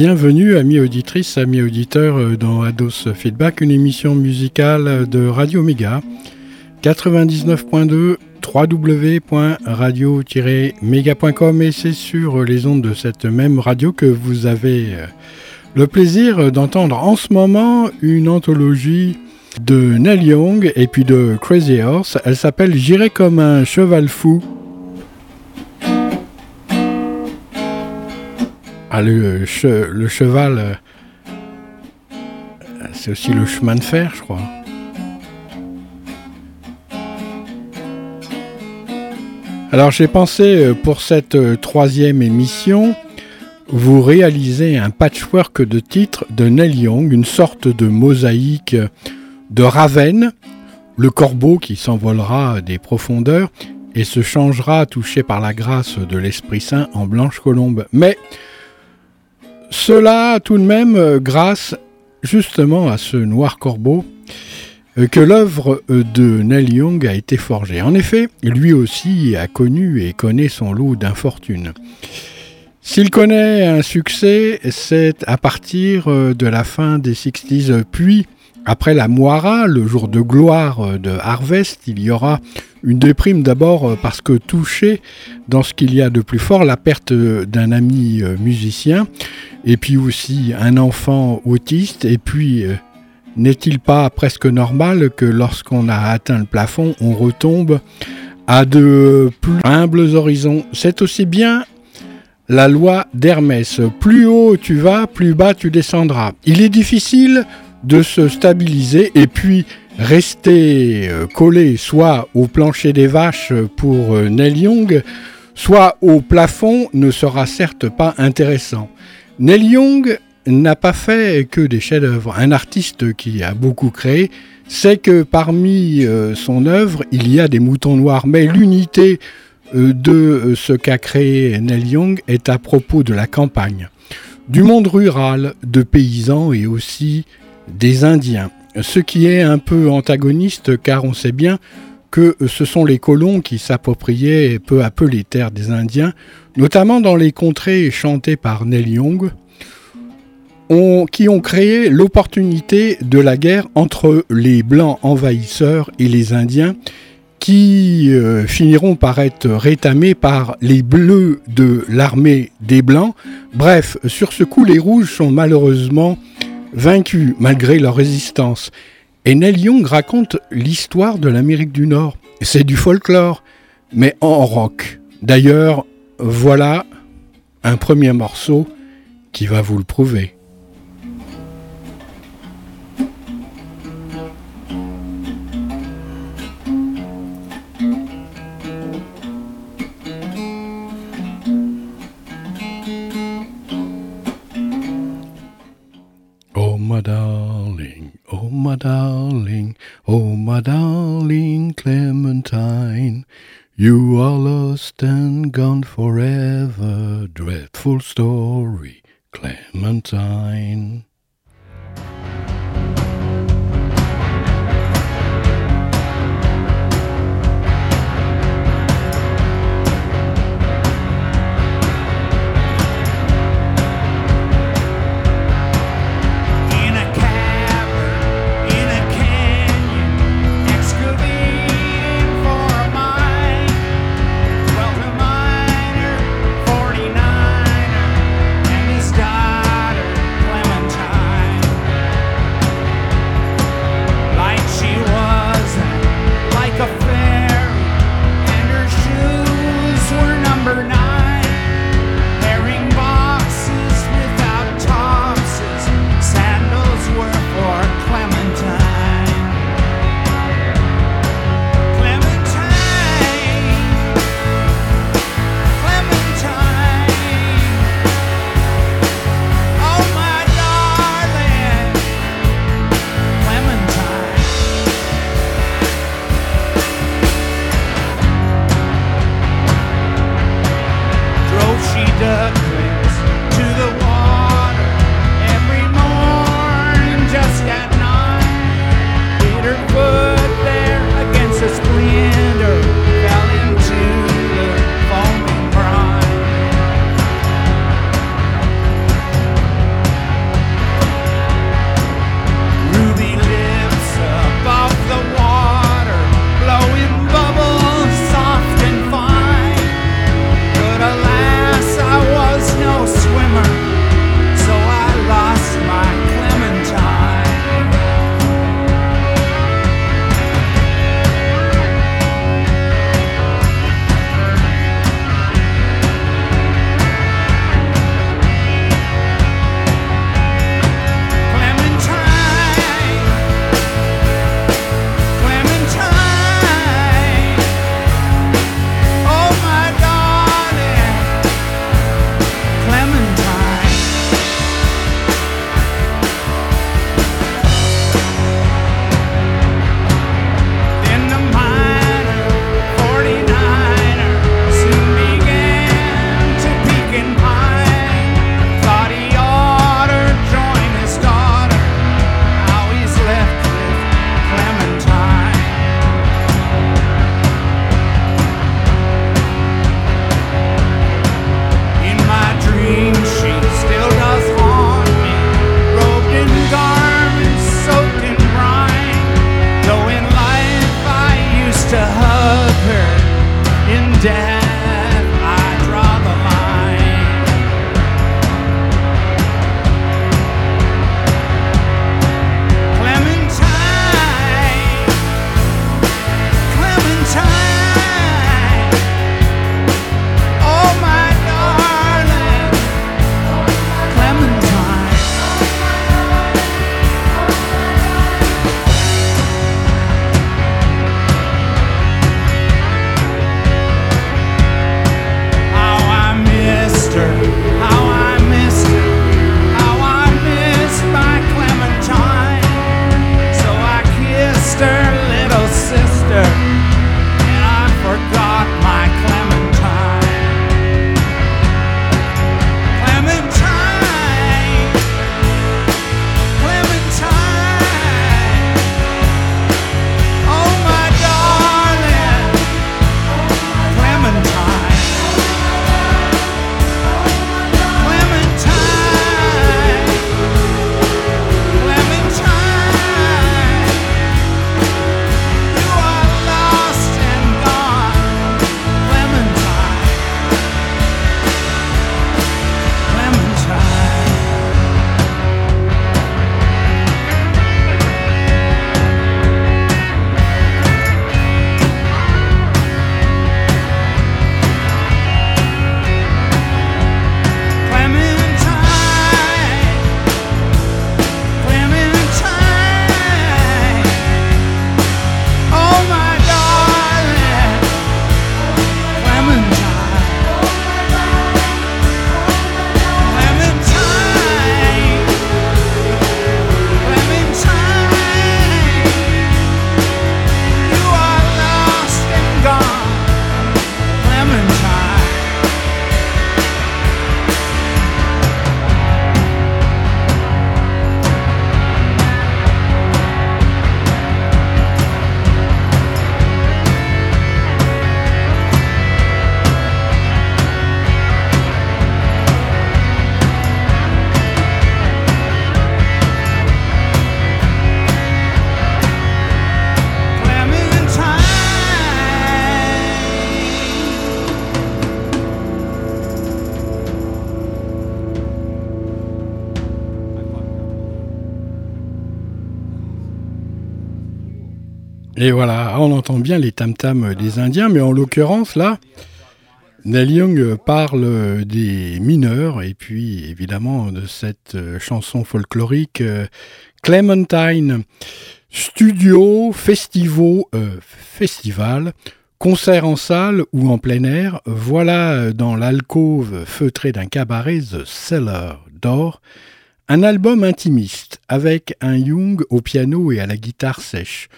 Bienvenue, amis auditrices, amis auditeurs, euh, dans Ados Feedback, une émission musicale de Radio Méga 99.2 www.radio-méga.com et c'est sur les ondes de cette même radio que vous avez euh, le plaisir d'entendre en ce moment une anthologie de Neil Young et puis de Crazy Horse. Elle s'appelle J'irai comme un cheval fou. Ah, le, cheval, euh, c'est aussi le chemin de fer, je crois. Alors j'ai pensé euh, pour cette euh, troisième émission vous réaliser un patchwork de titres de Neil une sorte de mosaïque de Raven, le corbeau qui s'envolera des profondeurs et se changera touché par la grâce de l'Esprit Saint en blanche colombe. Mais cela tout de même euh, grâce justement à ce noir corbeau euh, que l'œuvre euh, de Neil Young a été forgée. En effet, lui aussi a connu et connaît son lot d'infortunes. S'il connaît un succès, c'est à partir de la fin des 60s, puis après la Moira, le jour de gloire de Harvest, il y aura une déprime d'abord parce que touché dans ce qu'il y a de plus fort, la perte d'un ami musicien, et puis aussi un enfant autiste, et puis euh, n'est-il pas presque normal que lorsqu'on a atteint le plafond, on retombe à de plus humbles horizons? C'est aussi bien la loi d'Hermès. Plus haut tu vas, plus bas tu descendras. Il est difficile de se stabiliser et puis rester euh, collé soit au plancher des vaches pour euh, Neil Young, soit au plafond ne sera certes pas intéressant. Neil Young n'a pas fait que des chefs-d'œuvre. Un artiste qui a beaucoup créé sait que parmi euh, son œuvre, il y a des moutons noirs, mais l'unité de ce qu'a créé Neil Young est à propos de la campagne, du monde rural, de paysans et aussi des Indiens. Ce qui est un peu antagoniste car on sait bien que ce sont les colons qui s'appropriaient peu à peu les terres des Indiens, notamment dans les contrées chantées par Neil Young, qui ont créé l'opportunité de la guerre entre les Blancs envahisseurs et les Indiens, qui euh, finiront par être rétamés par les Bleus de l'armée des Blancs. Bref, sur ce coup, les Rouges sont malheureusement vaincus malgré leur résistance. Et Neil Young raconte l'histoire de l'Amérique du Nord. C'est du folklore, mais en rock. D'ailleurs, voilà un premier morceau qui va vous le prouver. Dreadful story, Clementine. Clementine. Et voilà, on entend bien les tam-tams des Indiens, mais en l'occurrence, là, Neil Young parle des mineurs et puis évidemment de cette chanson folklorique Clementine. Studio, festivaux, euh, festival, concert en salle ou en plein air, voilà dans l'alcôve feutrée d'un cabaret The Cellar d'or, un album intimiste avec un Young au piano et à la guitare sèche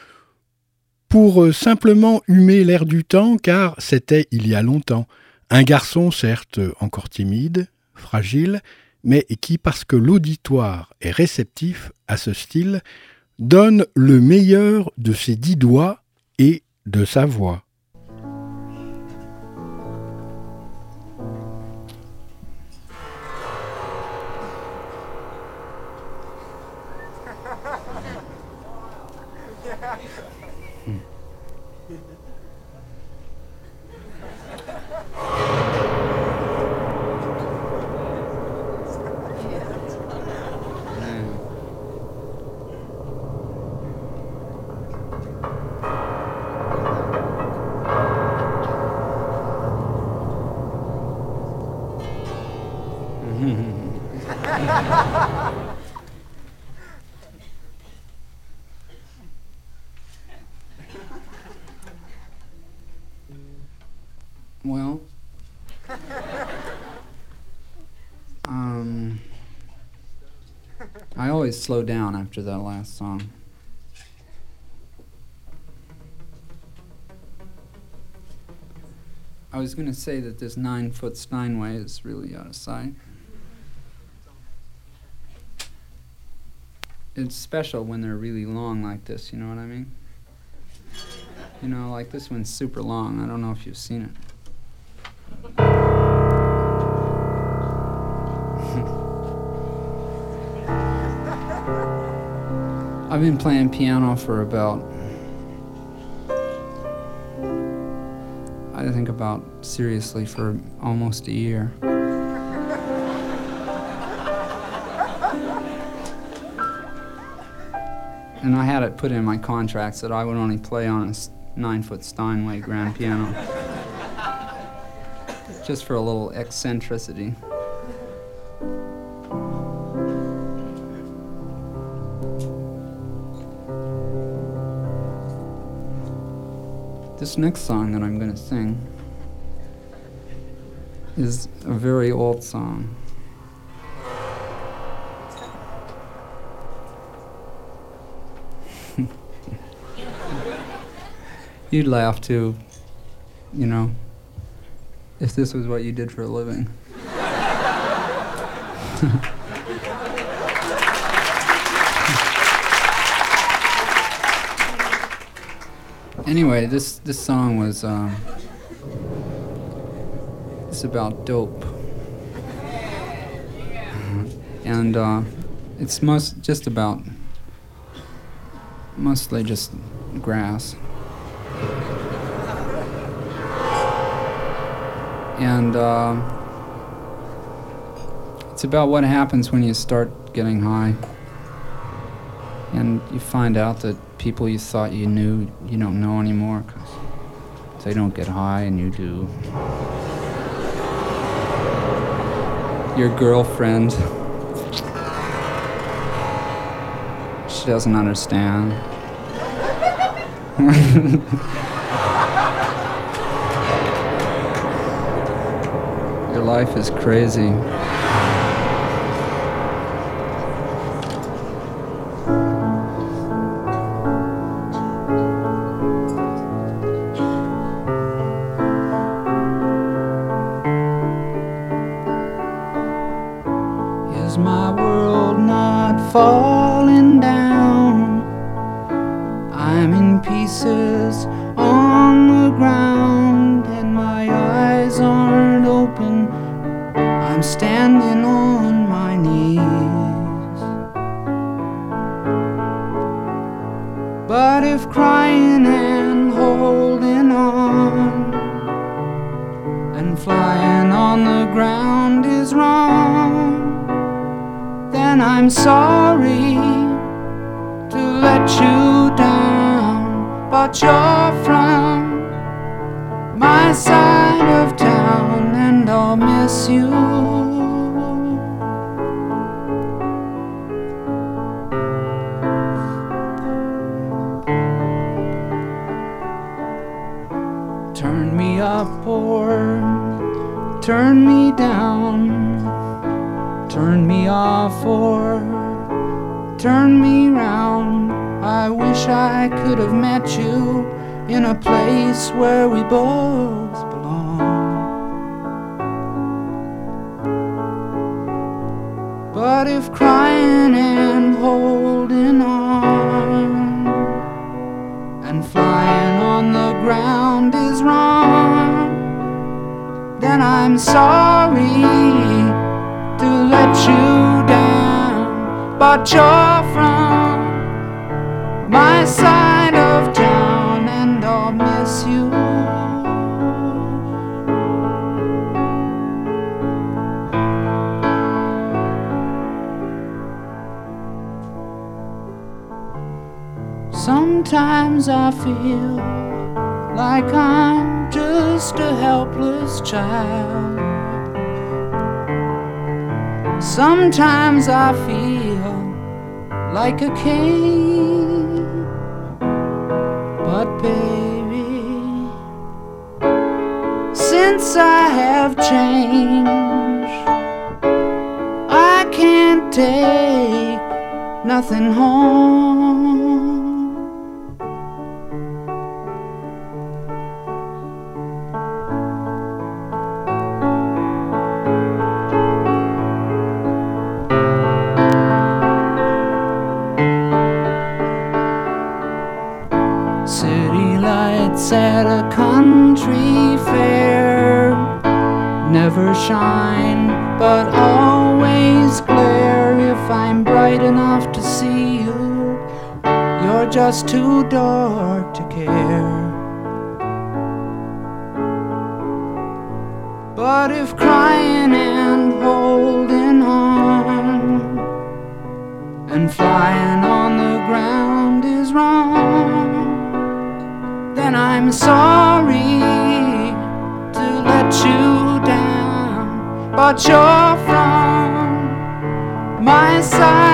pour euh, simplement humer l'air du temps, car c'était il y a longtemps. Un garçon, certes encore timide, fragile, mais qui, parce que l'auditoire est réceptif à ce style, donne le meilleur de ses dix doigts et de sa voix. Slow down after that last song. I was going to say that this nine foot Steinway is really out of sight. It's special when they're really long like this, you know what I mean? You know, like this one's super long. I don't know if you've seen it. I've been playing piano for about I think about seriously for almost a year. and I had it put in my contracts that I would only play on a nine foot Steinway grand piano. Just for a little eccentricity. This next song that I'm going to sing is a very old song. You'd laugh too, you know, if this was what you did for a living. anyway, this this song was um, it's about dope, and uh, it's most just about mostly just grass. And uh, it's about what happens when you start getting high. And you find out that people you thought you knew, you don't know anymore because they don't get high and you do. Your girlfriend, she doesn't understand. Your life is crazy. I'm sorry to let you down. But you're from my side of town, and I'll miss you. Sometimes I feel like I'm just a helpless child. Sometimes I feel like a king. But baby, since I have changed, I can't take nothing home. Just too dark to care. But if crying and holding on and flying on the ground is wrong? Then I'm sorry to let you down, but you're from my side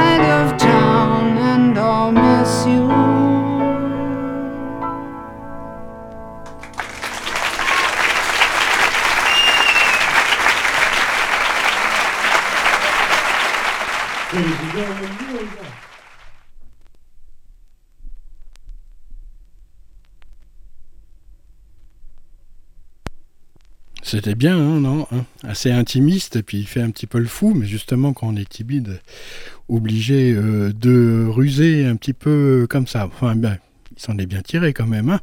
C'était bien, hein, non hein Assez intimiste, puis il fait un petit peu le fou, mais justement, quand on est timide, obligé euh, de ruser un petit peu comme ça. Enfin, ben, il s'en est bien tiré quand même. Hein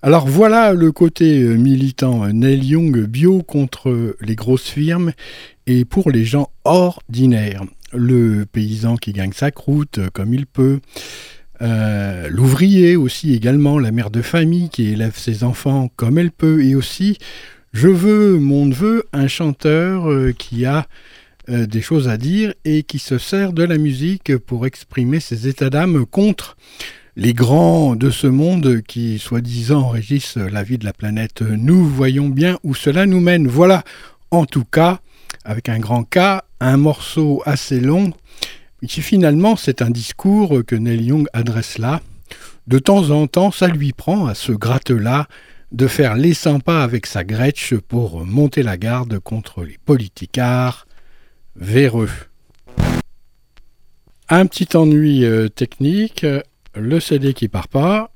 Alors voilà le côté euh, militant Neil Young bio contre les grosses firmes et pour les gens ordinaires. Le paysan qui gagne sa croûte euh, comme il peut. Euh, l'ouvrier aussi également, la mère de famille qui élève ses enfants comme elle peut, et aussi je veux, mon neveu, un chanteur euh, qui a euh, des choses à dire et qui se sert de la musique pour exprimer ses états d'âme contre les grands de ce monde qui, soi-disant, régissent la vie de la planète. Nous voyons bien où cela nous mène. Voilà, en tout cas, avec un grand K, un morceau assez long, qui finalement c'est un discours que Neil Young adresse là. De temps en temps, ça lui prend à ce gratte-là de faire les 100 pas avec sa Gretsch pour monter la garde contre les politicards véreux. Un petit ennui euh, technique, le CD qui part pas.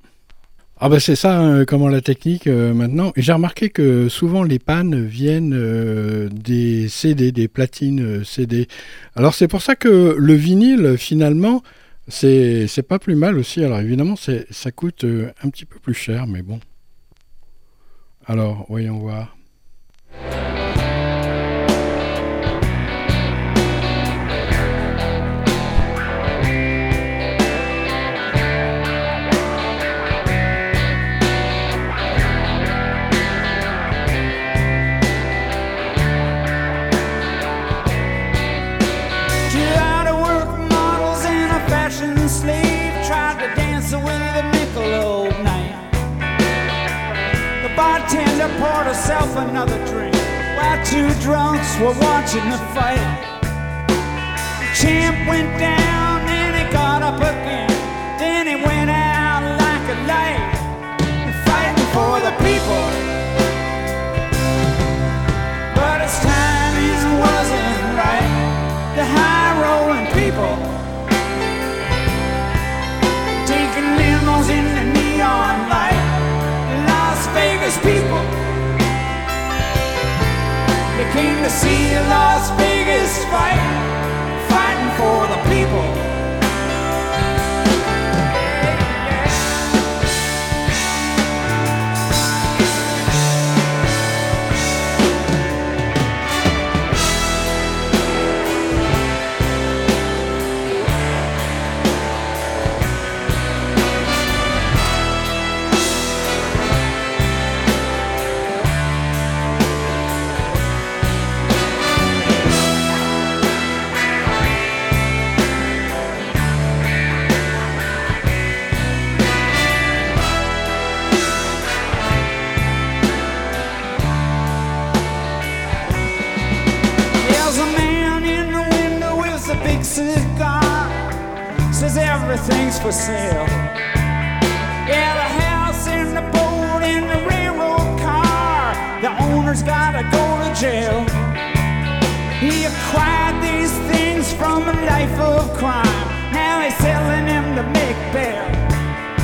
Ah bah c'est ça, hein, comment la technique euh, maintenant. J'ai remarqué que souvent les pannes viennent euh, des CD, des platines CD. Alors c'est pour ça que le vinyle finalement, c'est pas plus mal aussi. Alors évidemment ça coûte un petit peu plus cher, mais bon. Alors, voyons voir. Poured herself another drink while two drunks were watching the fight. The champ went down and he got up again. Then he went out like a light, fighting for the people. But his timing wasn't right. The high rolling people taking limos in the neon light. Las Vegas people came to see a Las Vegas fight, for sale. Yeah, the house and the boat and the railroad car. The owner's gotta go to jail. He acquired these things from a life of crime. Now he's selling them to make bail.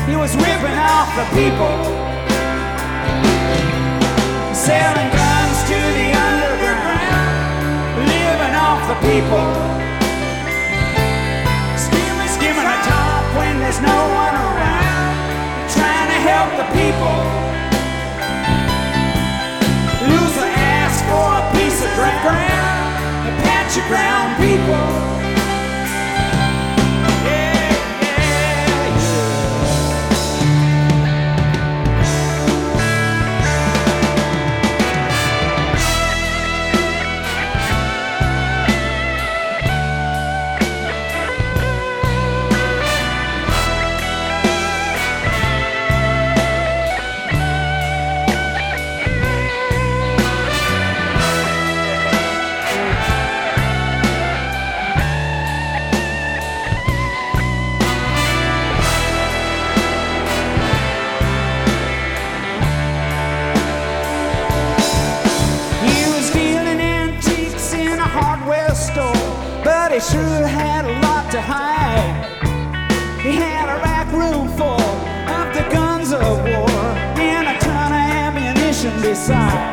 He was ripping off the people, selling guns to the underground, living off the people. There's no one around trying to help the people. Loser ask for a piece of ground, a patch of ground people. Sure had a lot to hide. He had a rack room full of the guns of war and a ton of ammunition beside.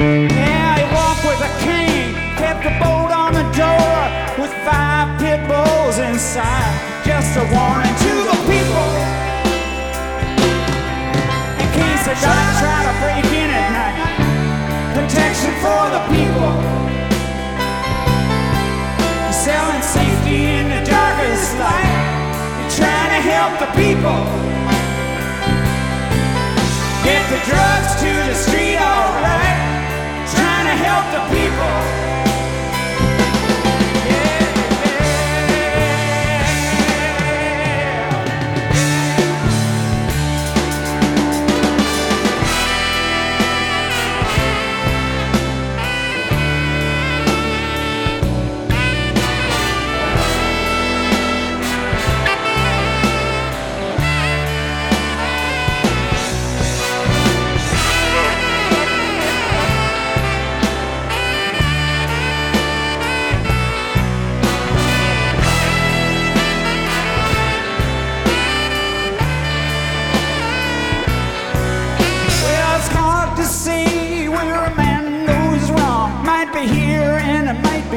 Yeah, he walked with a cane, kept a bolt on the door with five pit bulls inside. Just a warning to the people in case they try to break in at night. Protection for the people selling safety in the darkest light. You're trying to help the people. Get the drugs to the street, alright. Trying to help the people.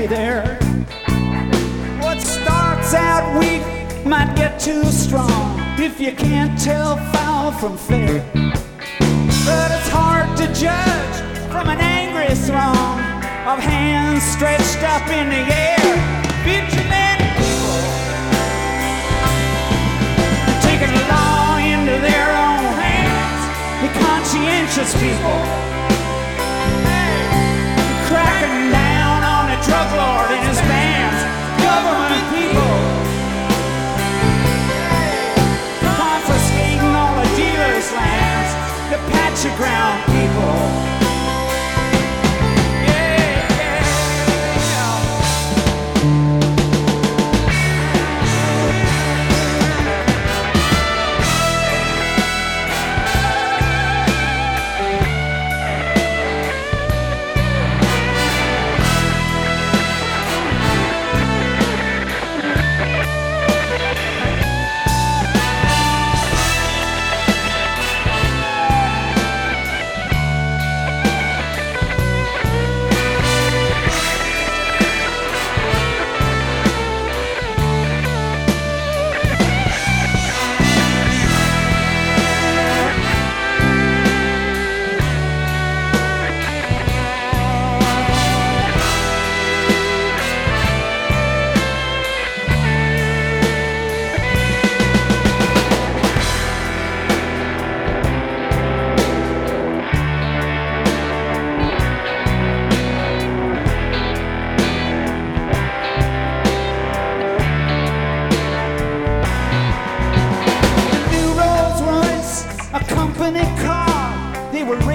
There. What starts out weak might get too strong if you can't tell foul from fair. But it's hard to judge from an angry throng of hands stretched up in the air. Vigilant people taking the law into their own hands. The conscientious people lord and his government people. Confiscating all the dealers' lands, the patch of ground people.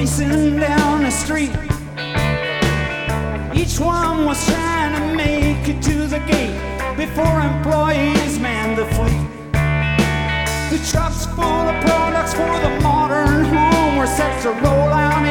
racing down the street. Each one was trying to make it to the gate before employees manned the fleet. The trucks full of products for the modern home were set to roll out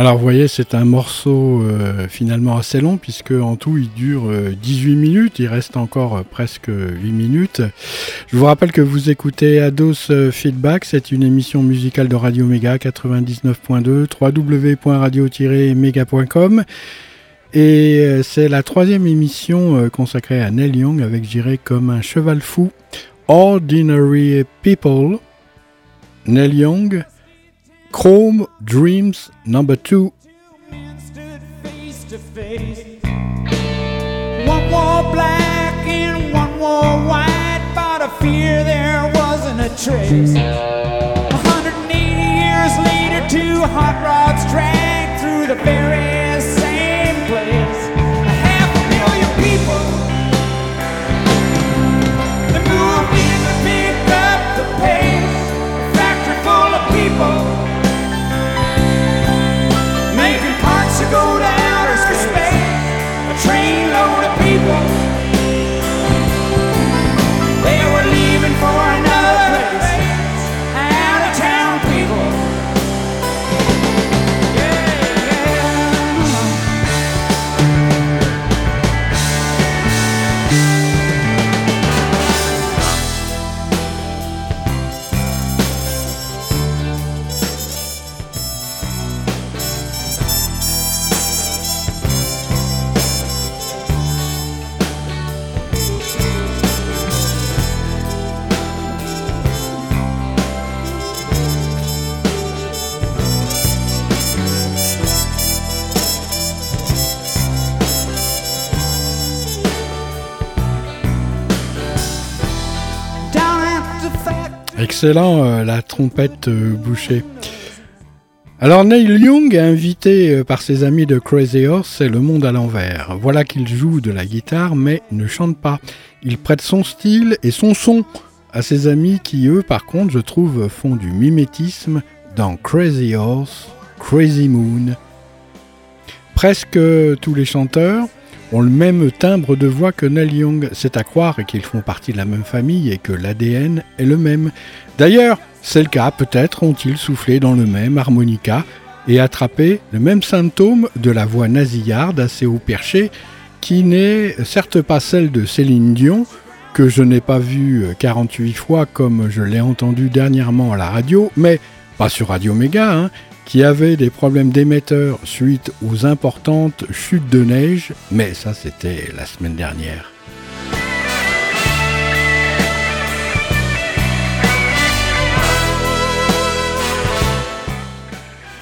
Alors vous voyez, c'est un morceau euh, finalement assez long puisque en tout il dure 18 euh, minutes, il reste encore euh, presque 8 minutes. Je vous rappelle que vous écoutez Ados Feedback, c'est une émission musicale de Radio Méga 99.2, www.radio-méga.com. Et c'est la troisième émission consacrée à Neil Young avec, je comme un cheval fou, Ordinary People, Neil Young, Chrome Dreams number two. One wore black and one wore white, but fear there wasn't a trace. 180 years later, two hot rods dragged through the Excellent, euh, la trompette euh, bouchée. Alors Neil Young, invité euh, par ses amis de Crazy Horse, c'est le monde à l'envers. Voilà qu'il joue de la guitare mais ne chante pas. Il prête son style et son son à ses amis qui eux par contre je trouve font du mimétisme dans Crazy Horse, Crazy Moon. Presque tous les chanteurs ont le même timbre de voix que Neil Young. C'est à croire qu'ils font partie de la même famille et que l'ADN est le même. D'ailleurs, c'est le cas, peut-être ont-ils soufflé dans le même harmonica et attrapé le même symptôme de la voix nasillarde assez haut perché, qui n'est certes pas celle de Céline Dion, que je n'ai pas vue 48 fois comme je l'ai entendu dernièrement à la radio, mais pas sur Radio Méga, hein, qui avait des problèmes d'émetteur suite aux importantes chutes de neige, mais ça c'était la semaine dernière.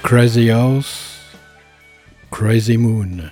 Crazy House, Crazy Moon.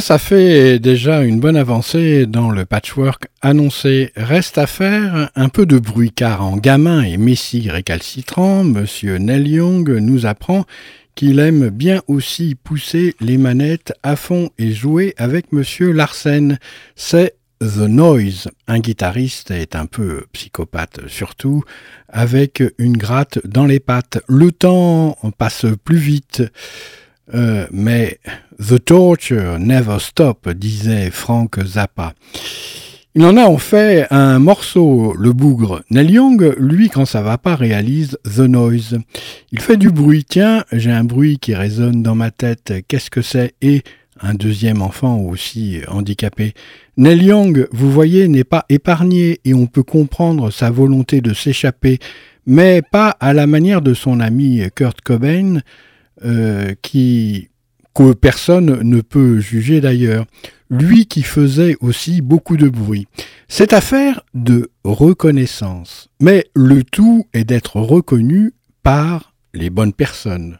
Ça fait déjà une bonne avancée dans le patchwork annoncé. Reste à faire un peu de bruit car en gamin et messie récalcitrant, Monsieur Neil Young nous apprend qu'il aime bien aussi pousser les manettes à fond et jouer avec Monsieur Larsen. C'est The Noise. Un guitariste est un peu psychopathe surtout, avec une gratte dans les pattes. Le temps passe plus vite. Euh, mais The Torture Never Stop, disait Frank Zappa. Il en a en fait un morceau, le bougre. Neil Young, lui, quand ça va pas, réalise The Noise. Il fait du bruit. Tiens, j'ai un bruit qui résonne dans ma tête. Qu'est-ce que c'est? Et un deuxième enfant aussi handicapé. Neil Young, vous voyez, n'est pas épargné et on peut comprendre sa volonté de s'échapper, mais pas à la manière de son ami Kurt Cobain, euh, qui que personne ne peut juger d'ailleurs, lui qui faisait aussi beaucoup de bruit. C'est affaire de reconnaissance, mais le tout est d'être reconnu par les bonnes personnes.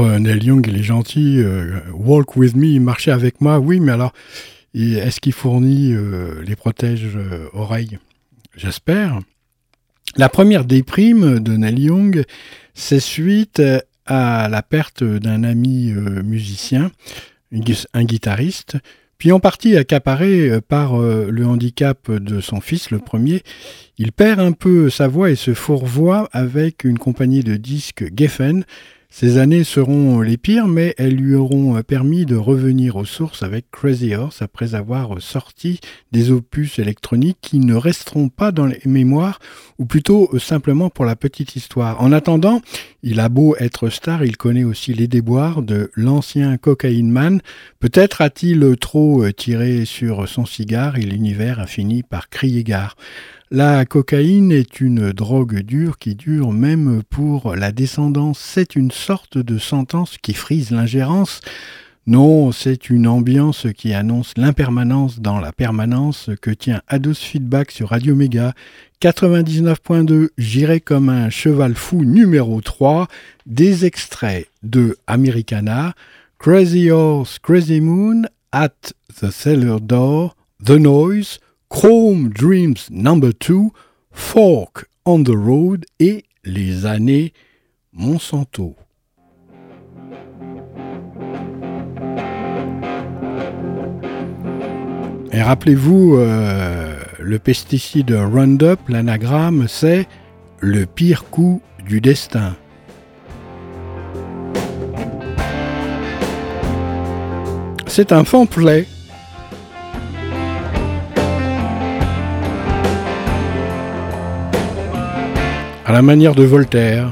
Alors, euh, Young, il est gentil. euh, walk with me, marcher avec moi. Oui, mais alors, est-ce qu'il fournit euh, les protèges-oreilles J'espère. La première déprime de Neil Young, c'est suite à la perte d'un ami musicien, un gui- un guitariste, puis en partie accaparé par le handicap de son fils, le premier. Il perd un peu sa voix et se fourvoie avec une compagnie de disques Geffen. Ces années seront les pires, mais elles lui auront permis de revenir aux sources avec Crazy Horse après avoir sorti des opus électroniques qui ne resteront pas dans les mémoires, ou plutôt simplement pour la petite histoire. En attendant, il a beau être star, il connaît aussi les déboires de l'ancien cocaïne man. Peut-être a-t-il trop tiré sur son cigare et l'univers a fini par crier gare. La cocaïne est une drogue dure qui dure même pour la descendance. C'est une sorte de sentence qui frise l'ingérence. Non, c'est une ambiance qui annonce l'impermanence dans la permanence que tient Ados Feedback sur Radio Méga. 99.2, J'irai comme un cheval fou numéro 3, des extraits de Americana, Crazy Horse, Crazy Moon, At the Cellar Door, The Noise, Chrome Dreams Number 2, Fork on the Road et Les années Monsanto. Et rappelez-vous, euh, le pesticide Roundup, l'anagramme, c'est le pire coup du destin. C'est un pamphlet. À la manière de Voltaire.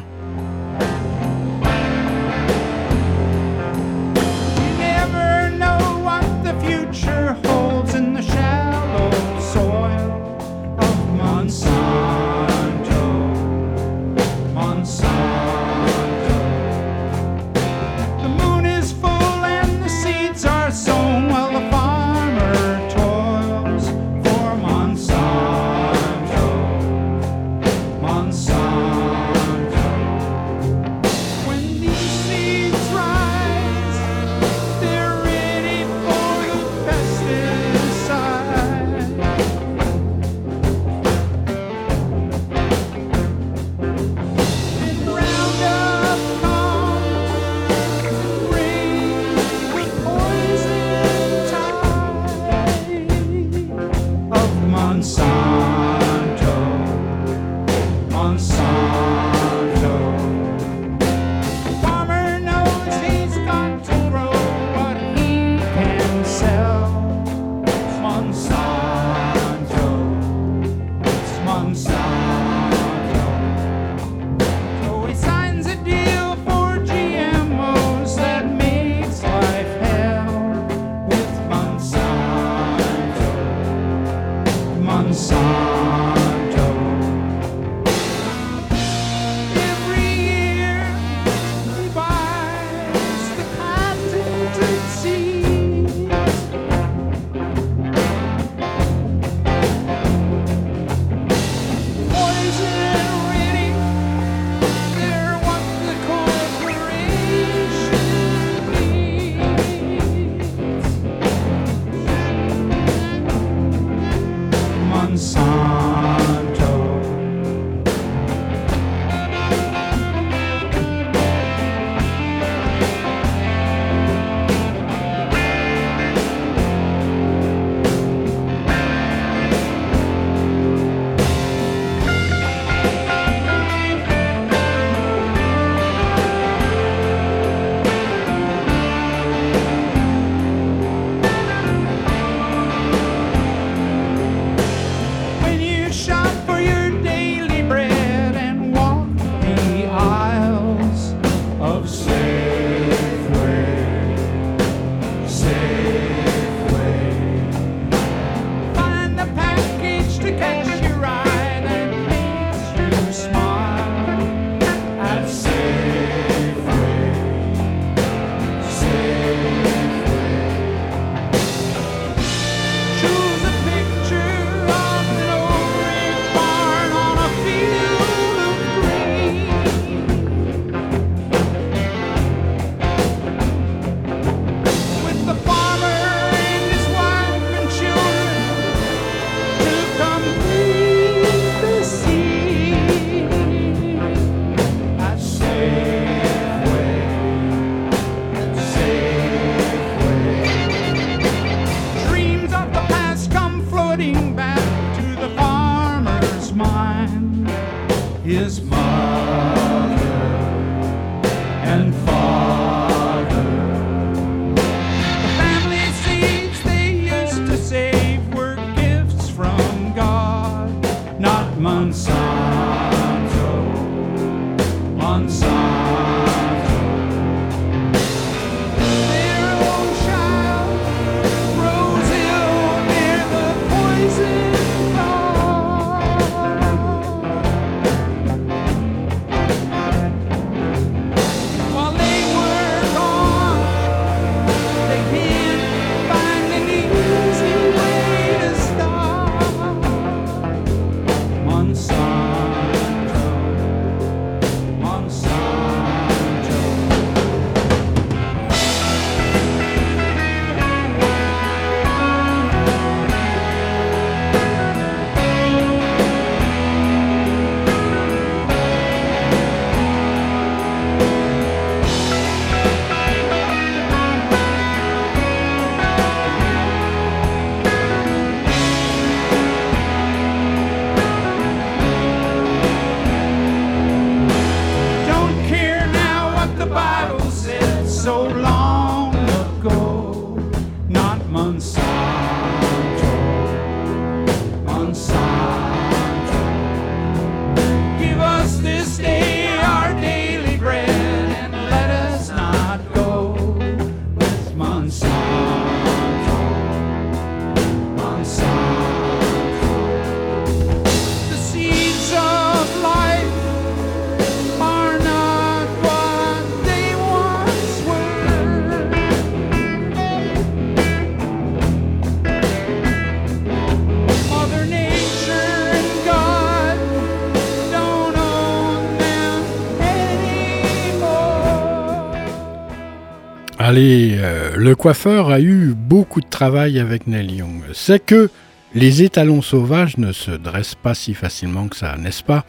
Allez, euh, le coiffeur a eu beaucoup de travail avec Neil Young. C'est que les étalons sauvages ne se dressent pas si facilement que ça, n'est-ce pas?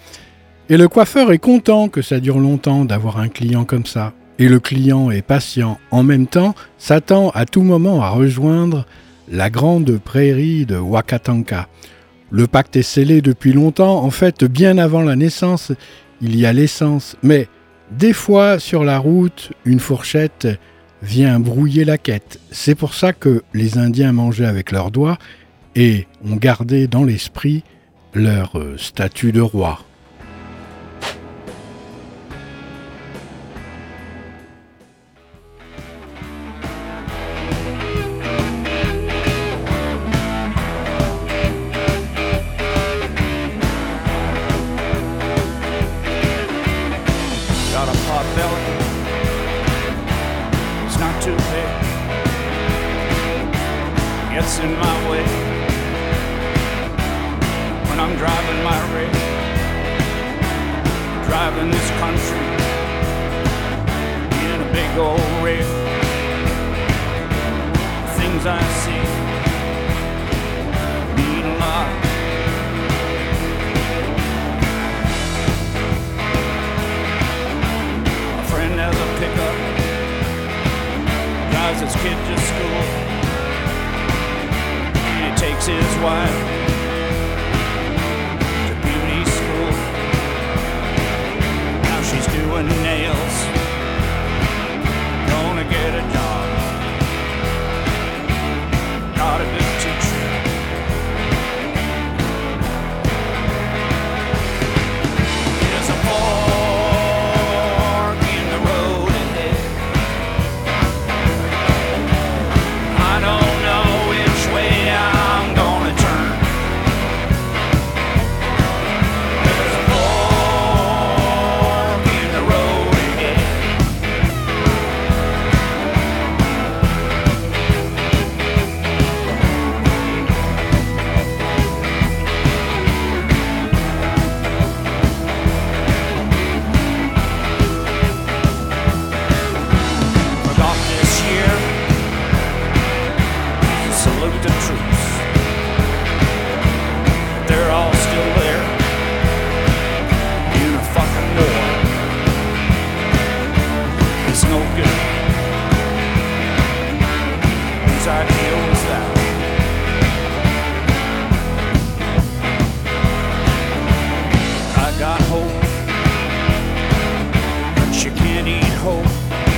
Et le coiffeur est content que ça dure longtemps d'avoir un client comme ça. Et le client est patient. En même temps, s'attend à tout moment à rejoindre la grande prairie de Wakatanka. Le pacte est scellé depuis longtemps. En fait, bien avant la naissance, il y a l'essence. Mais des fois, sur la route, une fourchette vient brouiller la quête. C'est pour ça que les Indiens mangeaient avec leurs doigts et ont gardé dans l'esprit leur euh, statut de roi. big old rig. Things I see mean a lot. A friend has a pickup, drives his kid to school, he takes his wife. doing nails get a job. can't eat hope.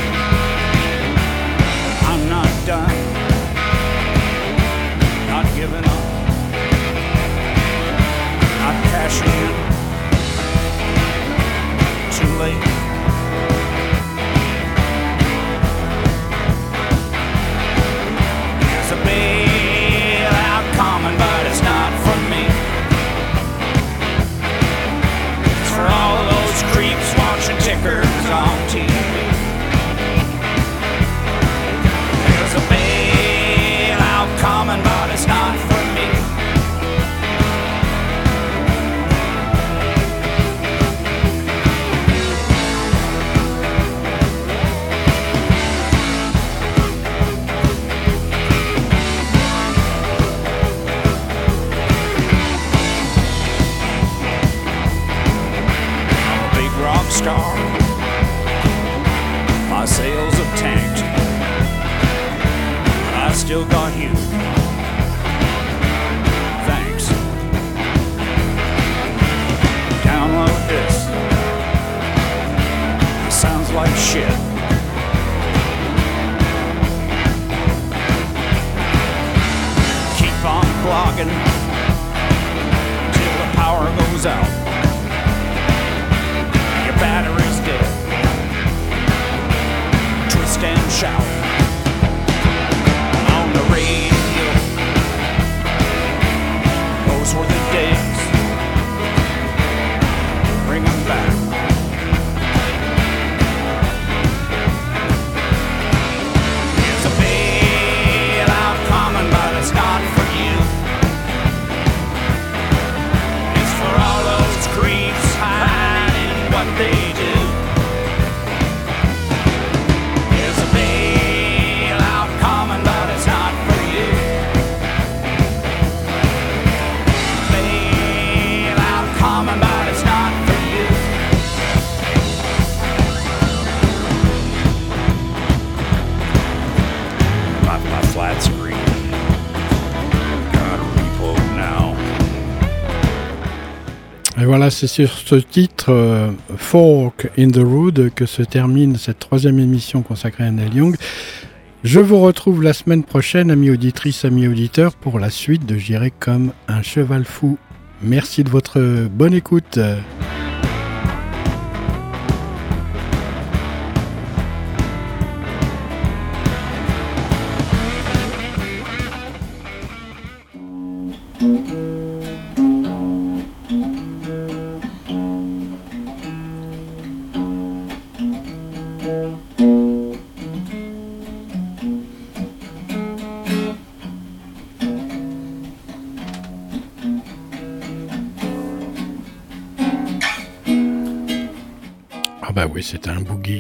C'est sur ce titre euh, Fork in the Road que se termine cette troisième émission consacrée à Neil Young. Je vous retrouve la semaine prochaine, amis auditrices, amis auditeurs, pour la suite de J'irai comme un cheval fou. Merci de votre bonne écoute. C'est un boogie.